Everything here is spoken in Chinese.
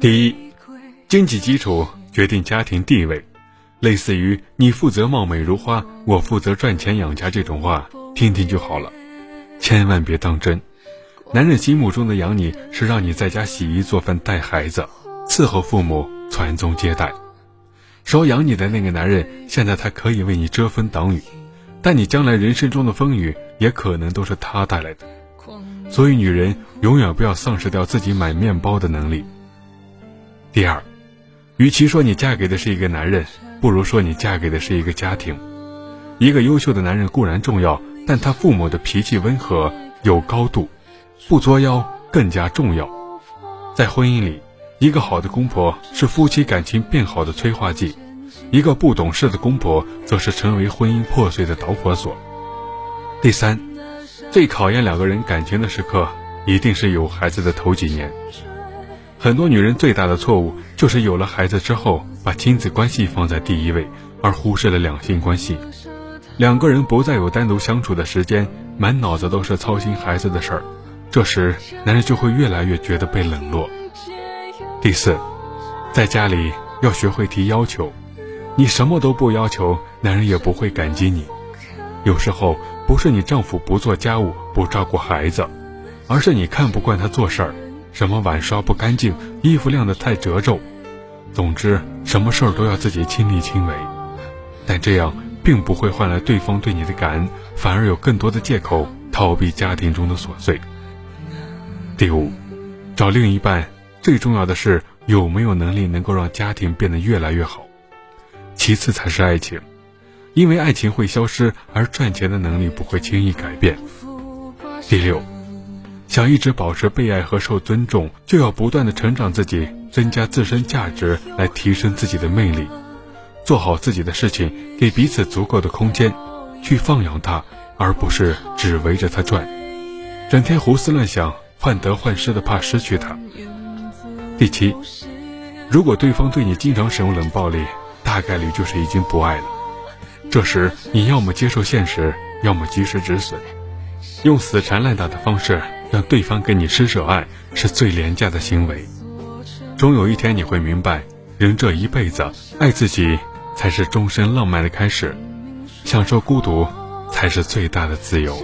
第一，经济基础决定家庭地位，类似于“你负责貌美如花，我负责赚钱养家”这种话，听听就好了，千万别当真。男人心目中的养你是让你在家洗衣做饭、带孩子、伺候父母、传宗接代。说养你的那个男人，现在他可以为你遮风挡雨，但你将来人生中的风雨也可能都是他带来的。所以，女人永远不要丧失掉自己买面包的能力。第二，与其说你嫁给的是一个男人，不如说你嫁给的是一个家庭。一个优秀的男人固然重要，但他父母的脾气温和、有高度，不作妖更加重要。在婚姻里，一个好的公婆是夫妻感情变好的催化剂，一个不懂事的公婆则是成为婚姻破碎的导火索。第三。最考验两个人感情的时刻，一定是有孩子的头几年。很多女人最大的错误，就是有了孩子之后，把亲子关系放在第一位，而忽视了两性关系。两个人不再有单独相处的时间，满脑子都是操心孩子的事儿，这时男人就会越来越觉得被冷落。第四，在家里要学会提要求，你什么都不要求，男人也不会感激你。有时候。不是你丈夫不做家务、不照顾孩子，而是你看不惯他做事儿，什么碗刷不干净，衣服晾得太褶皱，总之什么事儿都要自己亲力亲为。但这样并不会换来对方对你的感恩，反而有更多的借口逃避家庭中的琐碎。第五，找另一半最重要的是有没有能力能够让家庭变得越来越好，其次才是爱情。因为爱情会消失，而赚钱的能力不会轻易改变。第六，想一直保持被爱和受尊重，就要不断的成长自己，增加自身价值，来提升自己的魅力，做好自己的事情，给彼此足够的空间，去放养他，而不是只围着他转，整天胡思乱想，患得患失的怕失去他。第七，如果对方对你经常使用冷暴力，大概率就是已经不爱了。这时，你要么接受现实，要么及时止损。用死缠烂打的方式让对方给你施舍爱，是最廉价的行为。终有一天你会明白，人这一辈子爱自己才是终身浪漫的开始，享受孤独才是最大的自由。